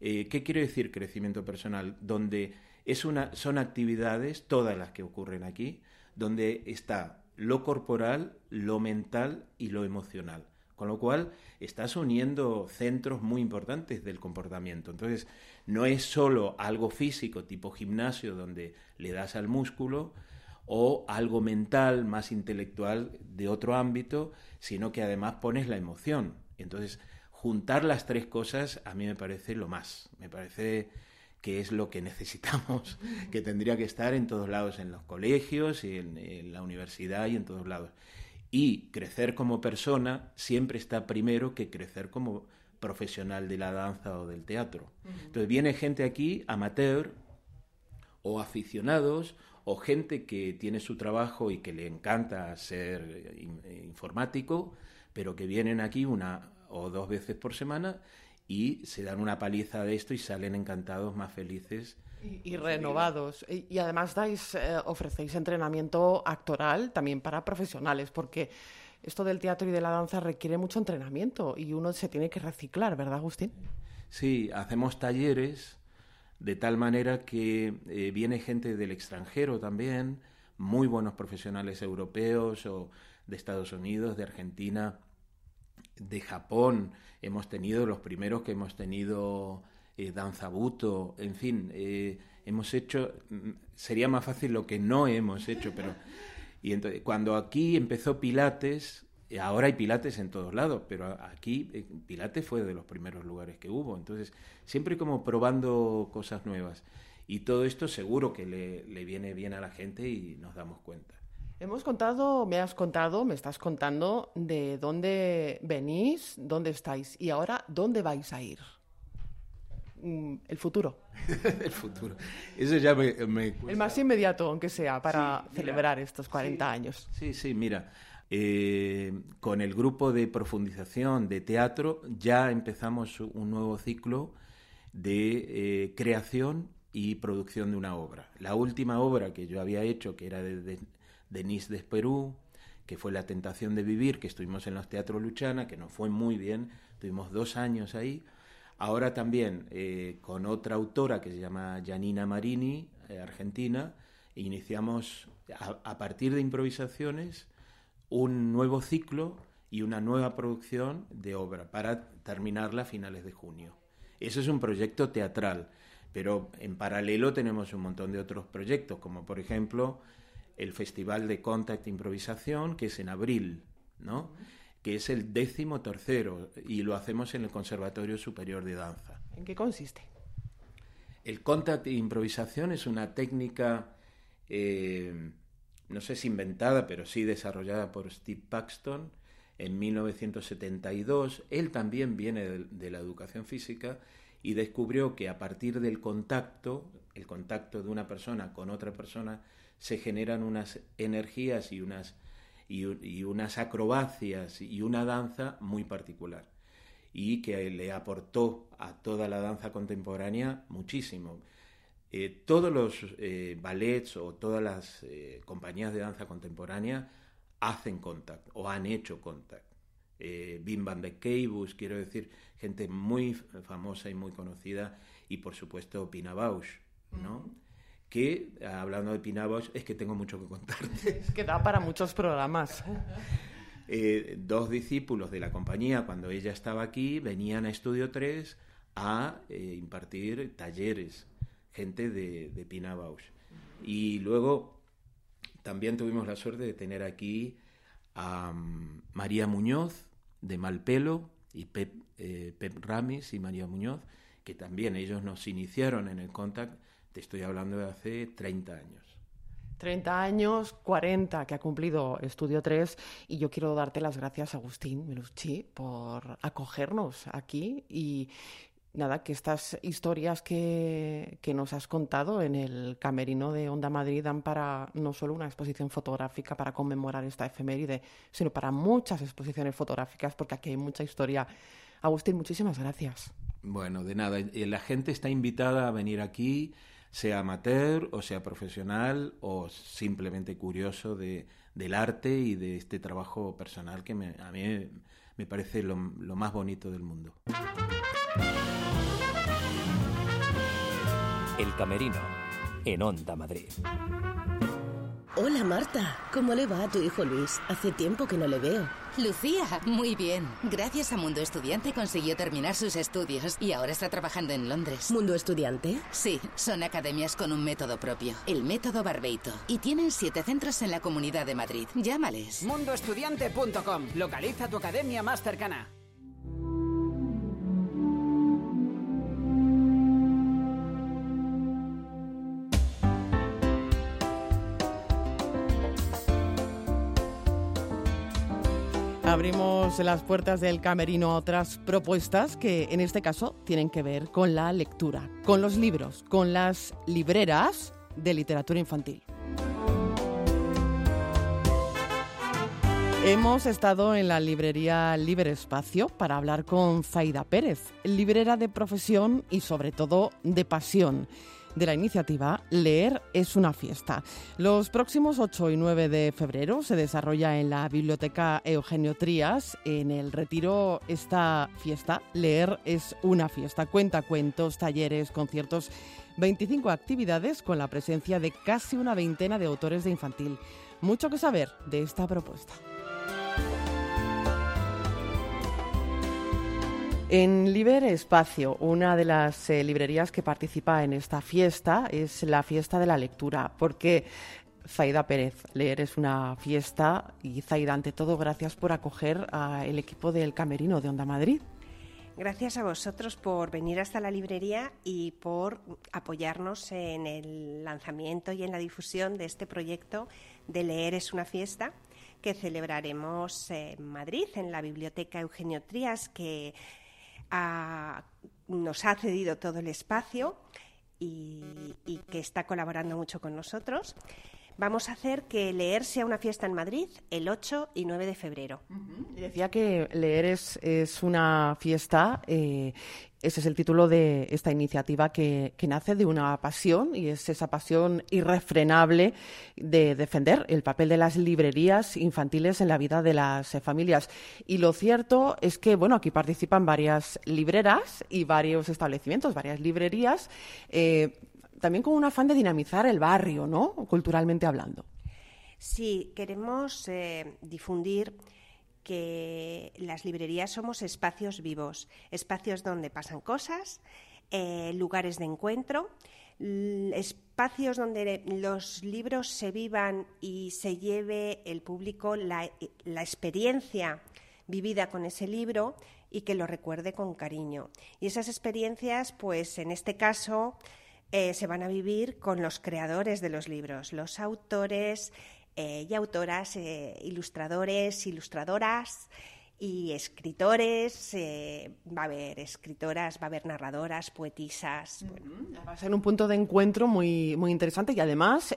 Eh, ¿Qué quiere decir crecimiento personal? Donde es una, son actividades, todas las que ocurren aquí, donde está lo corporal, lo mental y lo emocional. Con lo cual estás uniendo centros muy importantes del comportamiento. Entonces, no es solo algo físico tipo gimnasio donde le das al músculo o algo mental, más intelectual de otro ámbito, sino que además pones la emoción. Entonces, juntar las tres cosas a mí me parece lo más. Me parece que es lo que necesitamos, que tendría que estar en todos lados, en los colegios, y en, la universidad y en todos lados. Y crecer como persona siempre está primero que crecer como profesional de la danza o del teatro. Entonces viene gente aquí, amateur, o aficionados, o gente que tiene su trabajo y que le encanta ser eh, informático, pero que vienen aquí una o dos veces por semana y se dan una paliza de esto y salen encantados, más felices. Y, renovados. Y, además dais, eh, ofrecéis entrenamiento actoral también para profesionales, porque esto del teatro y de la danza requiere mucho entrenamiento y uno se tiene que reciclar, ¿verdad, Agustín? Sí, hacemos talleres de tal manera que eh, viene gente del extranjero también, muy buenos profesionales europeos o de Estados Unidos, de Argentina, de Japón, hemos tenido los primeros que hemos tenido eh, danzabuto, en fin, eh, hemos hecho, mm, sería más fácil lo que no hemos hecho, pero y entonces, cuando aquí empezó Pilates, eh, ahora hay Pilates en todos lados, pero aquí eh, Pilates fue de los primeros lugares que hubo, entonces siempre como probando cosas nuevas. Y todo esto seguro que le, le viene bien a la gente y nos damos cuenta. Hemos contado, me has contado, me estás contando de dónde venís, dónde estáis y ahora dónde vais a ir. Mm, el futuro. el futuro. Eso ya me... El más inmediato, aunque sea, para celebrar estos 40 años. Sí, sí, mira. Eh, con el grupo de profundización de teatro ya empezamos un nuevo ciclo de eh, creación y producción de una obra. La última obra que yo había hecho, que era de, Denise de Perú, que fue La Tentación de Vivir, que estuvimos en los teatros Luchana, que nos fue muy bien, tuvimos dos años ahí. Ahora también eh, con otra autora que se llama Janina Marini, eh, argentina, iniciamos a, partir de improvisaciones un nuevo ciclo y una nueva producción de obra para terminarla a finales de junio. Eso es un proyecto teatral, pero en paralelo tenemos un montón de otros proyectos, como por ejemplo el Festival de Contact Improvisación, que es en abril, ¿no? Que es el décimo tercero y lo hacemos en el Conservatorio Superior de Danza. ¿En qué consiste? El contact improvisación es una técnica, eh, no sé si inventada, pero sí desarrollada por Steve Paxton en 1972. Él también viene de la educación física y descubrió que a partir del contacto, el contacto de una persona con otra persona, se generan unas energías y unas, y, unas acrobacias y una danza muy particular y que le aportó a toda la danza contemporánea muchísimo. Eh, todos los eh, ballets o todas las eh, compañías de danza contemporánea hacen contact o han hecho contact. eh, Bim Van de Keibus, quiero decir, gente muy famosa y muy conocida, y por supuesto Pina Bausch, ¿no? Que, hablando de Pina Bausch, es que tengo mucho que contarte. Es que da para muchos programas. Eh, dos discípulos de la compañía, cuando ella estaba aquí, venían a Estudio 3 a eh, impartir talleres, gente de, de Pina Bausch. Y luego también tuvimos la suerte de tener aquí a um, María Muñoz de Malpelo y Pep, eh, Pep Ramis y María Muñoz, que también ellos nos iniciaron en el contact, te estoy hablando de hace 30 años. 30 años, 40 que ha cumplido Estudio 3 y yo quiero darte las gracias, Agustín Melucci, por acogernos aquí y nada, que estas historias que, que, nos has contado en el camerino de Onda Madrid dan para no solo una exposición fotográfica para conmemorar esta efeméride, sino para muchas exposiciones fotográficas, porque aquí hay mucha historia. Agustín, muchísimas gracias. Bueno, de nada. La gente está invitada a venir aquí, sea amateur o sea profesional o simplemente curioso de, del arte y de este trabajo personal que me, a mí me parece lo, lo más bonito del mundo. El Camerino, en Onda Madrid. Hola Marta, ¿cómo le va a tu hijo Luis? Hace tiempo que no le veo. Lucía, muy bien. Gracias a Mundo Estudiante consiguió terminar sus estudios y ahora está trabajando en Londres. ¿Mundo Estudiante? Sí, son academias con un método propio, el método Barbeito. Y tienen siete centros en la Comunidad de Madrid. Llámales. Mundoestudiante.com. Localiza tu academia más cercana. Abrimos las puertas del camerino a otras propuestas que en este caso tienen que ver con la lectura, con los libros, con las libreras de literatura infantil. Hemos estado en la librería Libre Espacio para hablar con Zaida Pérez, librera de profesión y sobre todo de pasión de la iniciativa Leer es una fiesta. Los próximos 8 y 9 de febrero se desarrolla en la Biblioteca Eugenio Trías. En el retiro esta fiesta, Leer es una fiesta. Cuenta cuentos, talleres, conciertos, 25 actividades con la presencia de casi una veintena de autores de infantil. Mucho que saber de esta propuesta. En Liber Espacio, una de las eh, librerías que participa en esta fiesta es la fiesta de la lectura, porque Zaida Pérez, leer es una fiesta y Zaida, ante todo, gracias por acoger al equipo del Camerino de Onda Madrid. Gracias a vosotros por venir hasta la librería y por apoyarnos en el lanzamiento y en la difusión de este proyecto de Leer es una fiesta que celebraremos en Madrid, en la Biblioteca Eugenio Trías, que nos ha cedido todo el espacio y, que está colaborando mucho con nosotros. Vamos a hacer que leer sea una fiesta en Madrid el 8 y 9 de febrero. Decía que leer es, es una fiesta, eh, ese es el título de esta iniciativa que, que, nace de una pasión y es esa pasión irrefrenable de defender el papel de las librerías infantiles en la vida de las familias. Y lo cierto es que, bueno, aquí participan varias libreras y varios establecimientos, varias librerías. Eh, también con un afán de dinamizar el barrio, ¿no? Culturalmente hablando. Sí, queremos eh, difundir que las librerías somos espacios vivos, espacios donde pasan cosas, eh, lugares de encuentro, espacios donde los libros se vivan y se lleve el público la, la experiencia vivida con ese libro y que lo recuerde con cariño. Y esas experiencias, pues en este caso, eh, se van a vivir con los creadores de los libros, los autores eh, y autoras, eh, ilustradores, ilustradoras y escritores, va a haber escritoras, va a haber narradoras, poetisas. Va a ser un punto de encuentro muy, muy interesante y además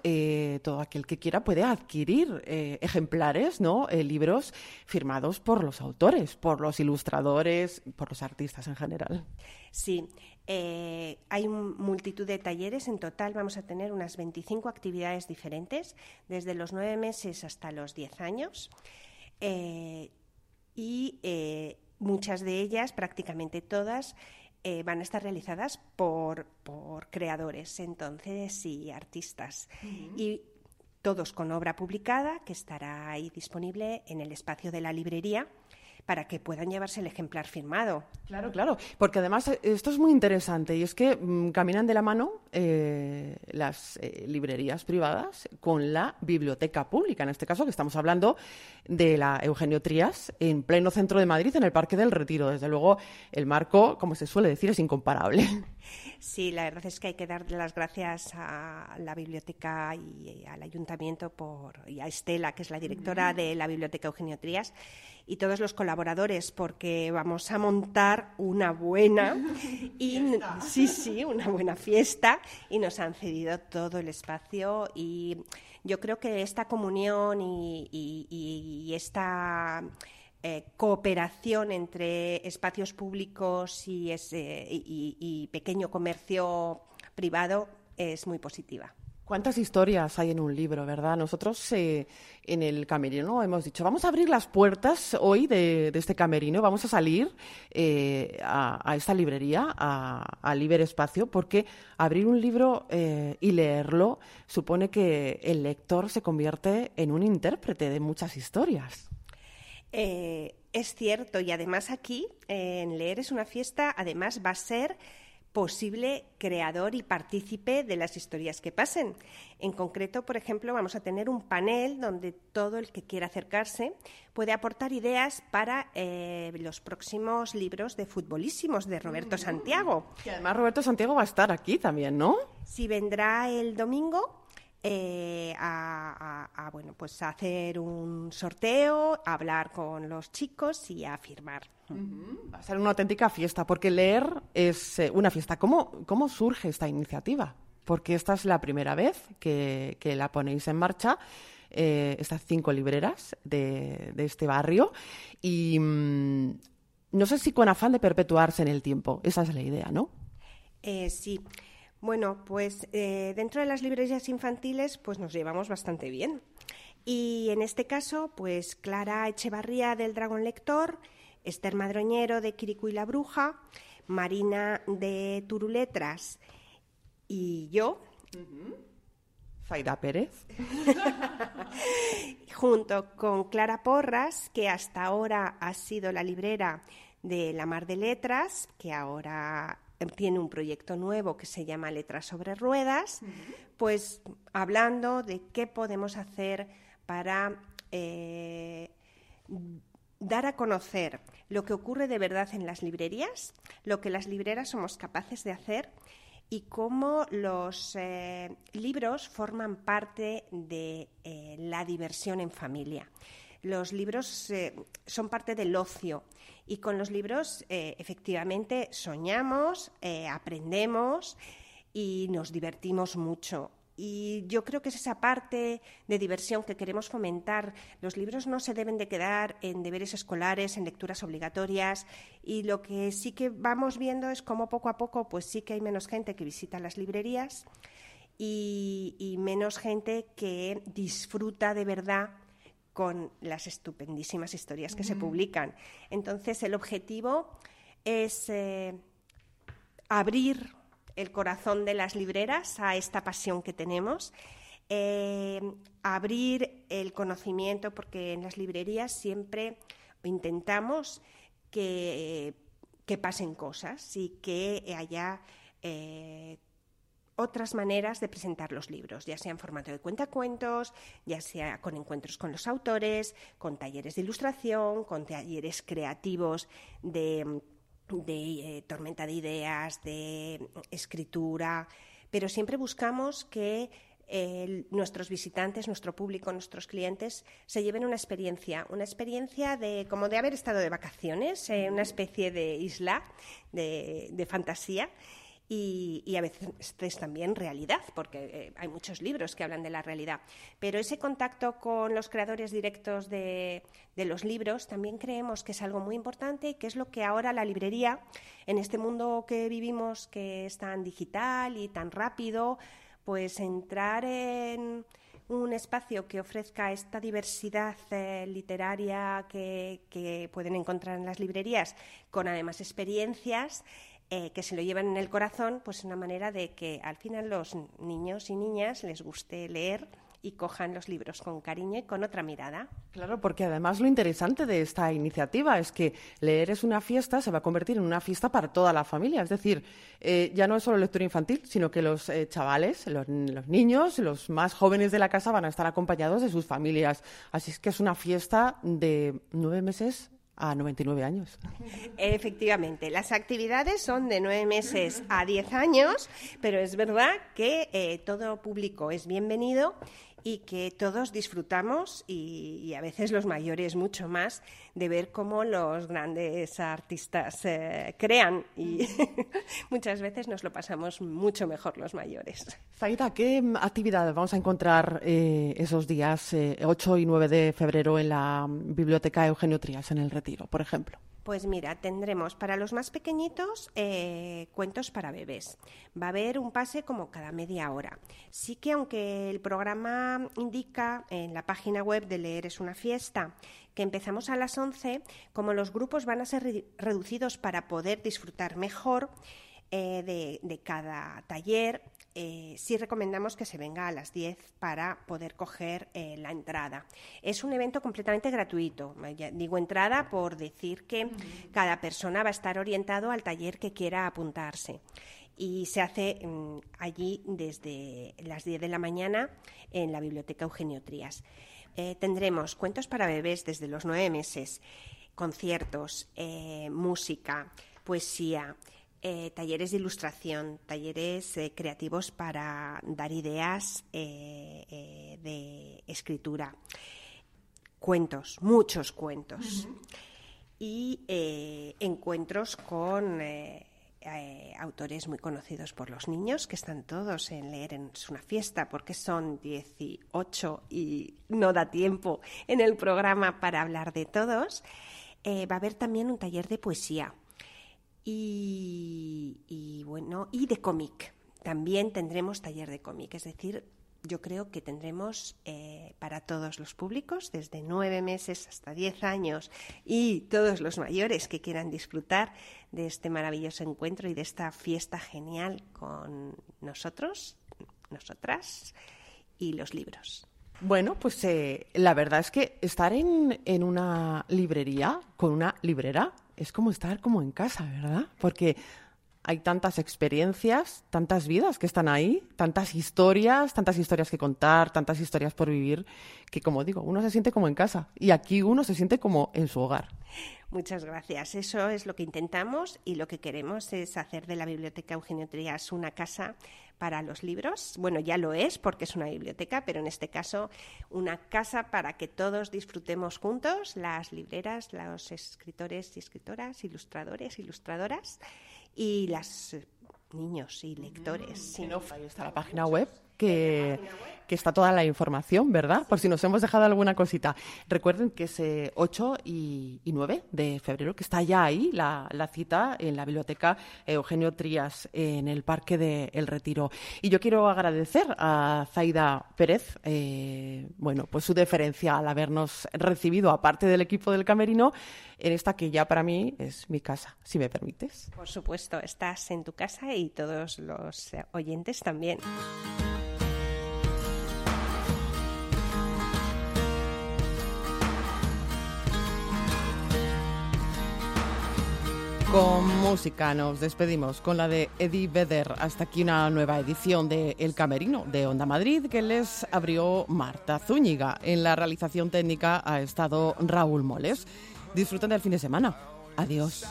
todo aquel que quiera puede adquirir ejemplares, ¿no? libros firmados por los autores, por los ilustradores, por los artistas en general. Sí, eh, hay multitud de talleres, en total vamos a tener unas 25 actividades diferentes, desde los nueve meses hasta los 10 años. Eh, y eh, muchas de ellas, prácticamente todas, eh, van a estar realizadas por, por creadores, entonces, y artistas. Y todos con obra publicada, que estará ahí disponible en el espacio de la librería para que puedan llevarse el ejemplar firmado. Claro, claro, porque además eh, esto es muy interesante y es que mm, caminan de la mano eh, las eh, librerías privadas con la biblioteca pública, en este caso que estamos hablando de la Eugenio Trías en pleno centro de Madrid, en el Parque del Retiro. Desde luego, el marco, como se suele decir, es incomparable. Sí, la verdad es que hay que darle las gracias a la biblioteca y al ayuntamiento por, y a Estela, que es la directora de la biblioteca Eugenio Trías, y todos los colaboradores porque vamos a montar una buena y sí sí una buena fiesta y nos han cedido todo el espacio y yo creo que esta comunión y, esta eh, cooperación entre espacios públicos y, y pequeño comercio privado es muy positiva. ¿Cuántas historias hay en un libro, verdad? Nosotros eh, en el camerino hemos dicho, vamos a abrir las puertas hoy de, este camerino, vamos a salir eh, a, esta librería, a, Libre Espacio, porque abrir un libro eh, y leerlo supone que el lector se convierte en un intérprete de muchas historias. Es cierto, y además aquí, en Leer es una fiesta, además va a ser posible creador y partícipe de las historias que pasen. En concreto, por ejemplo, vamos a tener un panel donde todo el que quiera acercarse puede aportar ideas para eh, los próximos libros de futbolísimos de Roberto mm. Santiago. Y además Roberto Santiago va a estar aquí también, ¿no? Sí, vendrá el domingo eh, a, bueno, pues hacer un sorteo, a hablar con los chicos y a firmar. Va a ser una auténtica fiesta, porque leer es eh, una fiesta. ¿Cómo, ¿Cómo surge esta iniciativa? Porque esta es la primera vez que, la ponéis en marcha. Eh, estas cinco libreras de, este barrio y mm, no sé si con afán de perpetuarse en el tiempo. Esa es la idea, ¿no? sí. Bueno, pues eh, dentro de las librerías infantiles pues nos llevamos bastante bien. Y en este caso, pues Clara Echevarría del Dragón Lector, Esther Madroñero de Quiricu y la Bruja, Marina de Turuletras y yo. Faida Pérez. junto con Clara Porras, que hasta ahora ha sido la librera de La Mar de Letras, que ahora tiene un proyecto nuevo que se llama Letras sobre Ruedas, pues hablando de qué podemos hacer para eh, dar a conocer lo que ocurre de verdad en las librerías, lo que las libreras somos capaces de hacer y cómo los eh, libros forman parte de eh, la diversión en familia. Los libros son parte del ocio y con los libros, eh, efectivamente, soñamos, eh, aprendemos y nos divertimos mucho. Y yo creo que es esa parte de diversión que queremos fomentar. Los libros no se deben de quedar en deberes escolares, en lecturas obligatorias. Y lo que sí que vamos viendo es cómo poco a poco, pues sí que hay menos gente que visita las librerías y menos gente que disfruta de verdad con las estupendísimas historias que se publican. Entonces, el objetivo es eh, abrir el corazón de las libreras a esta pasión que tenemos, eh, abrir el conocimiento, porque en las librerías siempre intentamos que, que pasen cosas y que haya eh, otras maneras de presentar los libros, ya sea en formato de cuentacuentos, ya sea con encuentros con los autores, con talleres de ilustración, con talleres creativos de, eh, tormenta de ideas, de escritura, pero siempre buscamos que nuestros visitantes, nuestro público, nuestros clientes se lleven una experiencia, una experiencia de como de haber estado de vacaciones, en una especie de isla de, de fantasía y, a veces también realidad, porque eh, hay muchos libros que hablan de la realidad. Pero ese contacto con los creadores directos de, los libros también creemos que es algo muy importante y que es lo que ahora la librería, en este mundo que vivimos que es tan digital y tan rápido, pues entrar en un espacio que ofrezca esta diversidad eh, literaria que, que, pueden encontrar en las librerías, con además experiencias eh, que se lo llevan en el corazón, pues es una manera de que al final los niños y niñas les guste leer y cojan los libros con cariño y con otra mirada. Claro, porque además lo interesante de esta iniciativa es que leer es una fiesta, se va a convertir en una fiesta para toda la familia. Es decir, eh, ya no es solo lectura infantil, sino que los eh, chavales, los, los, niños, los más jóvenes de la casa van a estar acompañados de sus familias. Así es que es una fiesta de nueve meses a 99 años. Efectivamente, las actividades son de nueve meses a 10 años, pero es verdad que eh, todo público es bienvenido y que todos disfrutamos y, a veces los mayores mucho más de ver cómo los grandes artistas eh, crean y muchas veces nos lo pasamos mucho mejor los mayores. Zaida, ¿qué actividades vamos a encontrar eh, esos días 8 y 9 de febrero en la Biblioteca Eugenio Trías en el Retiro, por ejemplo? Pues mira, tendremos para los más pequeñitos eh, cuentos para bebés. Va a haber un pase como cada media hora. Sí que aunque el programa indica en la página web de Leer es una fiesta que empezamos a las 11, como los grupos van a ser reducidos para poder disfrutar mejor, eh, de, cada taller, eh, sí recomendamos que se venga a las 10 para poder coger eh, la entrada. Es un evento completamente gratuito. digo entrada por decir que cada persona va a estar orientado al taller que quiera apuntarse. Y se hace mm, allí desde las 10 de la mañana en la Biblioteca Eugenio Trías. tendremos cuentos para bebés desde los nueve meses, conciertos, música, poesía, eh, talleres de ilustración, talleres eh, creativos para dar ideas eh, de escritura, cuentos, muchos cuentos. Y encuentros con autores muy conocidos por los niños que están todos en leer en una fiesta porque son 18 y no da tiempo en el programa para hablar de todos. va a haber también un taller de poesía y, bueno, y de cómic. También tendremos taller de cómic, es decir, yo creo que tendremos eh, para todos los públicos, desde nueve meses hasta diez años, y todos los mayores que quieran disfrutar de este maravilloso encuentro y de esta fiesta genial con nosotros, nosotras y los libros. Bueno, pues eh, la verdad es que estar en, en una librería con una librera es como estar como en casa, ¿verdad? Porque hay tantas experiencias, tantas vidas que están ahí, tantas historias, tantas historias que contar, tantas historias por vivir, que como digo, uno se siente como en casa y aquí uno se siente como en su hogar. Muchas gracias. Eso es lo que intentamos y lo que queremos es hacer de la Biblioteca Eugenio Trías una casa para los libros. Bueno, ya lo es porque es una biblioteca, pero en este caso una casa para que todos disfrutemos juntos, las libreras, los escritores y escritoras, ilustradores, ilustradoras y los niños y lectores. ahí está la página web que, está toda la información, ¿verdad? Por si nos hemos dejado alguna cosita. Recuerden que es 8 eh, y, 9 de febrero, que está ya ahí la, cita en la biblioteca Eugenio Trías, en el Parque de El Retiro. Y yo quiero agradecer a Zaida Pérez, eh, bueno, pues su deferencia al habernos recibido, aparte del equipo del Camerino, en esta que ya para mí es mi casa, si me permites. Por supuesto, estás en tu casa y todos los oyentes también. Con música nos despedimos con la de Eddie Vedder. Hasta aquí una nueva edición de El Camerino de Onda Madrid que les abrió Marta Zúñiga. En la realización técnica ha estado Raúl Moles. Disfruten del fin de semana. Adiós.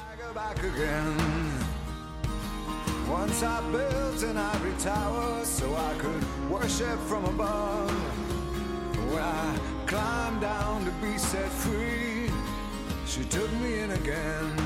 In she comes to greet me, she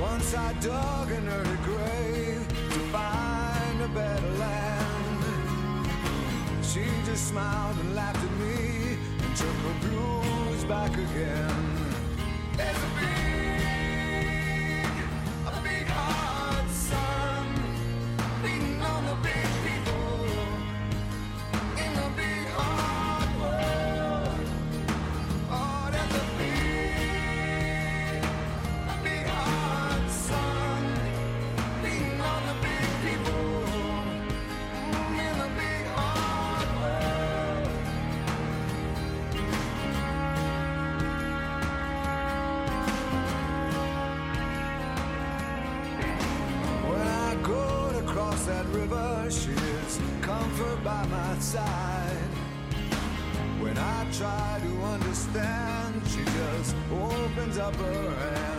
Once I dug in her grave to find a better land. She just smiled and laughed at me and took her blues back again. There's When I try to understand, she just opens up her hand.